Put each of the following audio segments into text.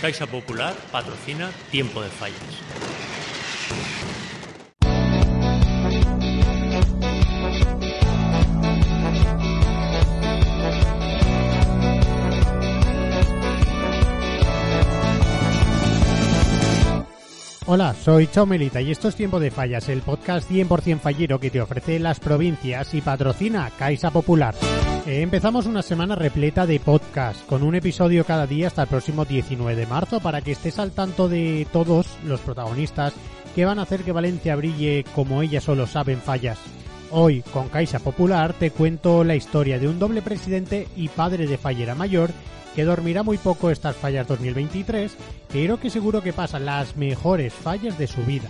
Caixa Popular patrocina Tiempo de Fallas. Hola, soy Chao Melita y esto es Tiempo de Fallas, el podcast 100% fallero que te ofrece las provincias y patrocina Caixa Popular. Eh, empezamos una semana repleta de podcast, con un episodio cada día hasta el próximo 19 de marzo para que estés al tanto de todos los protagonistas que van a hacer que Valencia brille como ella solo sabe en fallas. Hoy, con Caixa Popular, te cuento la historia de un doble presidente y padre de fallera mayor que dormirá muy poco estas fallas 2023, pero que seguro que pasan las mejores fallas de su vida.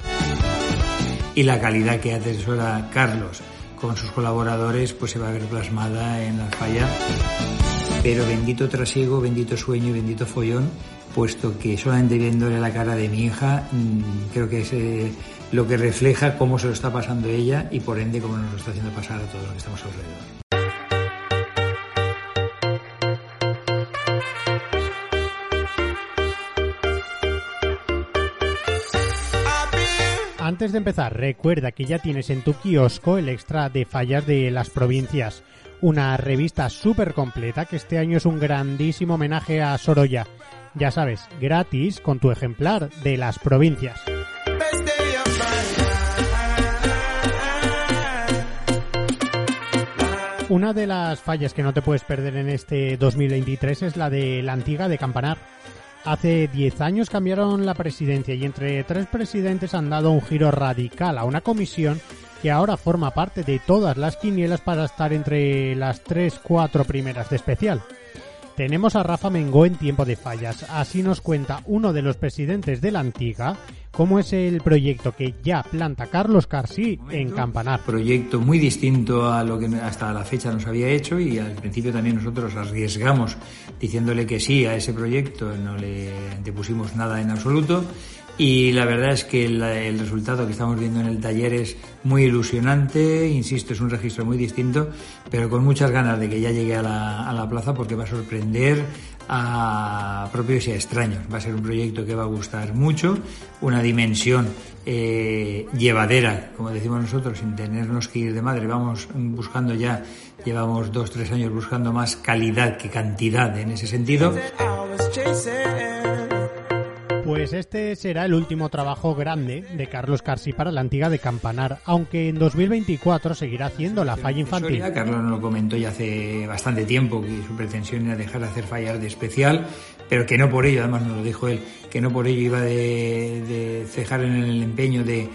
Y la calidad que atesora Carlos con sus colaboradores pues se va a ver plasmada en la falla. Pero bendito trasiego, bendito sueño y bendito follón, puesto que solamente viéndole la cara de mi hija, mm, creo que es eh, lo que refleja cómo se lo está pasando ella y por ende cómo nos lo está haciendo pasar a todos los que estamos alrededor. Antes de empezar, recuerda que ya tienes en tu kiosco el extra de fallas de las provincias, una revista súper completa que este año es un grandísimo homenaje a Sorolla. Ya sabes, gratis con tu ejemplar de las provincias. Una de las fallas que no te puedes perder en este 2023 es la de la antigua de Campanar. Hace 10 años cambiaron la presidencia y entre tres presidentes han dado un giro radical a una comisión que ahora forma parte de todas las quinielas para estar entre las 3-4 primeras de especial. Tenemos a Rafa Mengó en tiempo de fallas. Así nos cuenta uno de los presidentes de la Antigua cómo es el proyecto que ya planta Carlos Carsí en Campanar. Proyecto muy distinto a lo que hasta la fecha nos había hecho y al principio también nosotros arriesgamos diciéndole que sí a ese proyecto, no le pusimos nada en absoluto y la verdad es que el, resultado que estamos viendo en el taller es muy ilusionante, insisto, es un registro muy distinto, pero con muchas ganas de que ya llegue a la, a la plaza porque va a sorprender a propios y a extraños. Va a ser un proyecto que va a gustar mucho, una dimensión eh, llevadera, como decimos nosotros, sin tenernos que ir de madre. Vamos buscando ya, llevamos dos, tres años buscando más calidad que cantidad en ese sentido. Pues este será el último trabajo grande de Carlos Carsi para la antigua de Campanar, aunque en 2024 seguirá haciendo la falla infantil. Carlos nos lo comentó ya hace bastante tiempo que su pretensión era dejar de hacer fallas de especial, pero que no por ello, además nos lo dijo él, que no por ello iba de, cejar en el empeño de,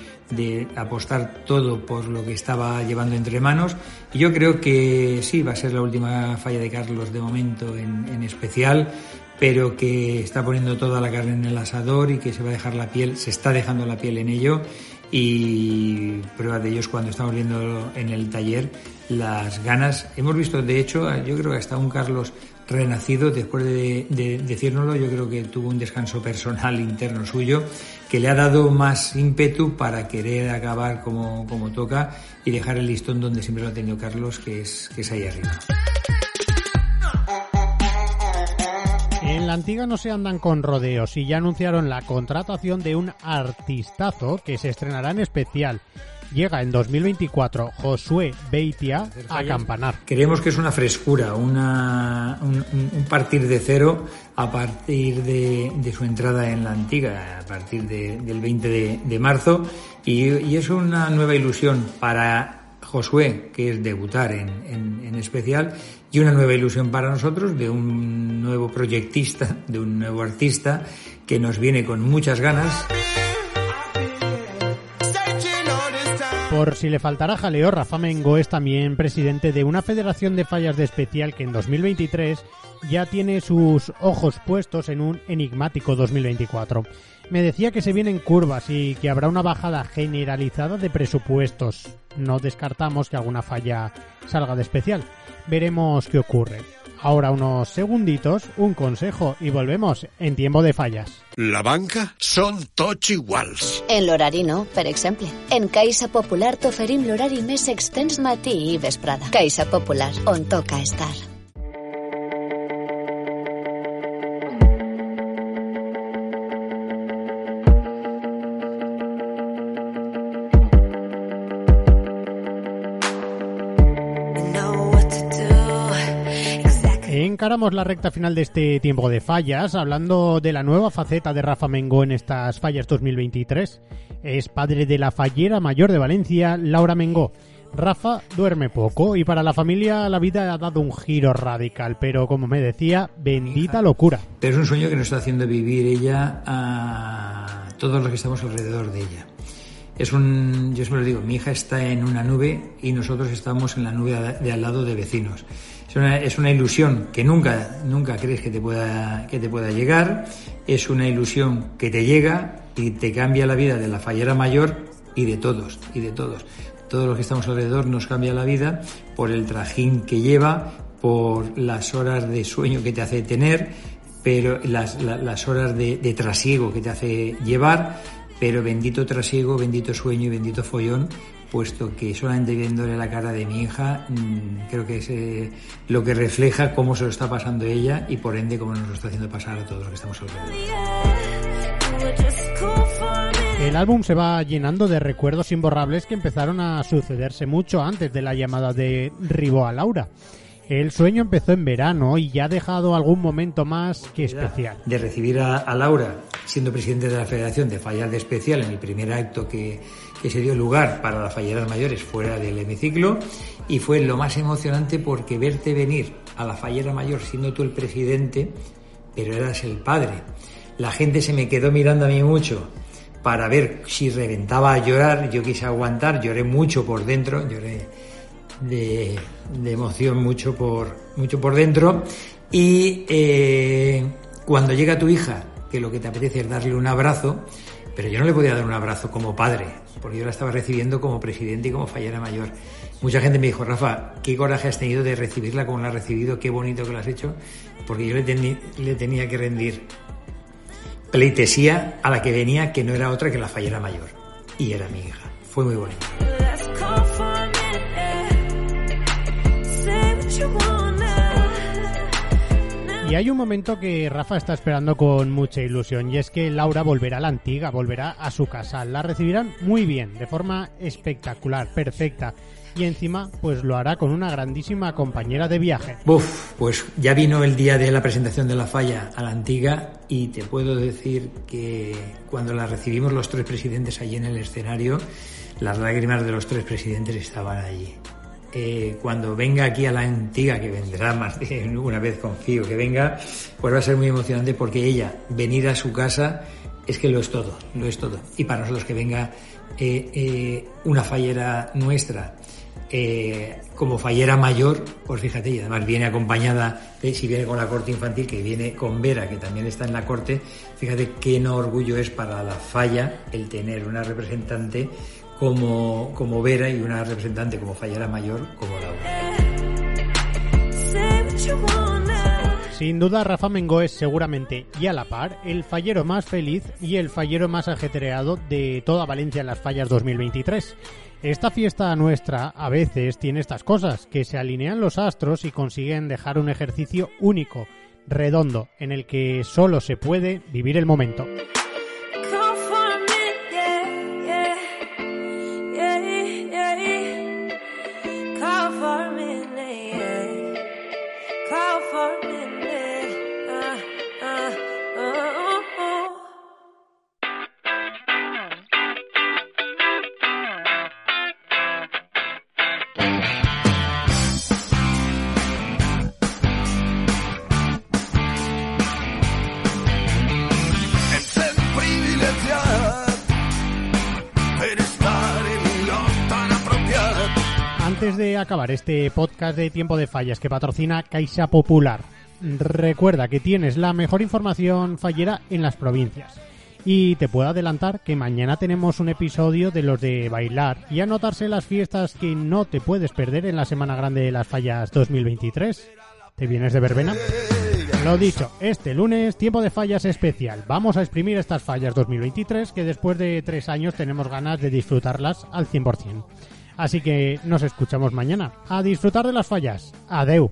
apostar todo por lo que estaba llevando entre manos. Y yo creo que sí, va a ser la última falla de Carlos de momento en, en especial pero que está poniendo toda la carne en el asador y que se va a dejar la piel, se está dejando la piel en ello y prueba de ellos cuando estamos viendo en el taller las ganas. Hemos visto, de hecho, yo creo que hasta un Carlos renacido, después de, de decírnoslo, yo creo que tuvo un descanso personal interno suyo que le ha dado más ímpetu para querer acabar como, como toca y dejar el listón donde siempre lo ha tenido Carlos, que es, que es ahí arriba. En la antigua no se andan con rodeos y ya anunciaron la contratación de un artistazo que se estrenará en especial. Llega en 2024 Josué Beitia a Campanar. Creemos que es una frescura, una, un, partir de cero a partir de, su entrada en la antigua, a partir del 20 de, marzo. Y, es una nueva ilusión para Josué, que es debutar en especial, y una nueva ilusión para nosotros de un nuevo proyectista, de un nuevo artista que nos viene con muchas ganas. Por si le faltara jaleo, Rafa Mengo es también presidente de una federación de fallas de especial que en 2023 ya tiene sus ojos puestos en un enigmático 2024. Me decía que se vienen curvas y que habrá una bajada generalizada de presupuestos. No descartamos que alguna falla salga de especial veremos qué ocurre. Ahora unos segunditos, un consejo y volvemos en tiempo de fallas. La banca son tots iguals. En l'horari no, per exemple. En Caixa Popular t'oferim l'horari més extens matí i vesprada. Caixa Popular, on toca estar. Encaramos la recta final de este tiempo de fallas, hablando de la nueva faceta de Rafa Mengó en estas fallas 2023. Es padre de la fallera mayor de Valencia, Laura Mengó. Rafa duerme poco y para la familia la vida ha dado un giro radical, pero como me decía, bendita locura. Pero es un sueño que nos está haciendo vivir ella a todos los que estamos alrededor de ella. Es un, yo siempre lo digo, mi hija está en una nube y nosotros estamos en la nube de al lado de vecinos. Es una, ilusión que nunca, nunca crees que te pueda, que te pueda llegar. Es una ilusión que te llega y te cambia la vida de la fallera mayor y de todos, y de todos. Todos los que estamos alrededor nos cambia la vida por el trajín que lleva, por las horas de sueño que te hace tener, pero las, las horas de, de trasiego que te hace llevar, pero bendito trasiego, bendito sueño y bendito follón, puesto que solamente viéndole la cara de mi hija, mmm, creo que es eh, lo que refleja cómo se lo está pasando ella y por ende cómo nos lo está haciendo pasar a todos los que estamos alrededor. El álbum se va llenando de recuerdos imborrables que empezaron a sucederse mucho antes de la llamada de Ribó a Laura. El sueño empezó en verano y ya ha dejado algún momento más que especial. De recibir a, a Laura siendo presidente de la Federación de Fallar de Especial en el primer acto que, que se dio lugar para las falleras mayores fuera del hemiciclo y fue lo más emocionante porque verte venir a la fallera mayor siendo tú el presidente, pero eras el padre. La gente se me quedó mirando a mí mucho para ver si reventaba a llorar, yo quise aguantar, lloré mucho por dentro, lloré de, emoción mucho por, mucho por dentro y eh, cuando llega tu hija, que lo que te apetece es darle un abrazo, pero yo no le podía dar un abrazo como padre, porque yo la estaba recibiendo como presidente y como fallera mayor. Mucha gente me dijo, Rafa, qué coraje has tenido de recibirla como la has recibido, qué bonito que lo has hecho, porque yo le, le tenía que rendir pleitesía a la que venía, que no era otra que la fallera mayor. Y era mi hija. Fue muy bonito. Y hay un momento que Rafa está esperando con mucha ilusión y es que Laura volverá a la antigua, volverá a su casa. La recibirán muy bien, de forma espectacular, perfecta. Y encima, pues lo hará con una grandísima compañera de viaje. Uf, pues ya vino el día de la presentación de la falla a la antigua y te puedo decir que cuando la recibimos los tres presidentes allí en el escenario, las lágrimas de los tres presidentes estaban allí eh, cuando venga aquí a la antigua, que vendrá más de una vez, confío que venga, pues va a ser muy emocionante porque ella, venir a su casa, es que lo es todo, lo es todo. Y para nosotros que venga eh, eh, una fallera nuestra, como fallera mayor, pues fíjate, y además viene acompañada, si viene con la corte infantil, que viene con Vera, que también está en la corte, fíjate qué no orgullo es para la falla el tener una representante como, como Vera y una representante como fallera mayor como Laura. Sin duda, Rafa Mengó es seguramente y a la par el fallero más feliz y el fallero más ajetreado de toda Valencia en las fallas 2023. Esta fiesta nuestra a veces tiene estas cosas, que se alinean los astros y consiguen dejar un ejercicio único, redondo, en el que solo se puede vivir el momento. Antes de acabar este podcast de Tiempo de Fallas que patrocina Caixa Popular, recuerda que tienes la mejor información fallera en las provincias. Y te puedo adelantar que mañana tenemos un episodio de los de bailar y anotarse las fiestas que no te puedes perder en la Semana Grande de las Fallas 2023. ¿Te vienes de verbena? Lo dicho, este lunes, tiempo de fallas especial. Vamos a exprimir estas fallas 2023 que después de tres años tenemos ganas de disfrutarlas al 100%. Así que nos escuchamos mañana. A disfrutar de las fallas. Adeu.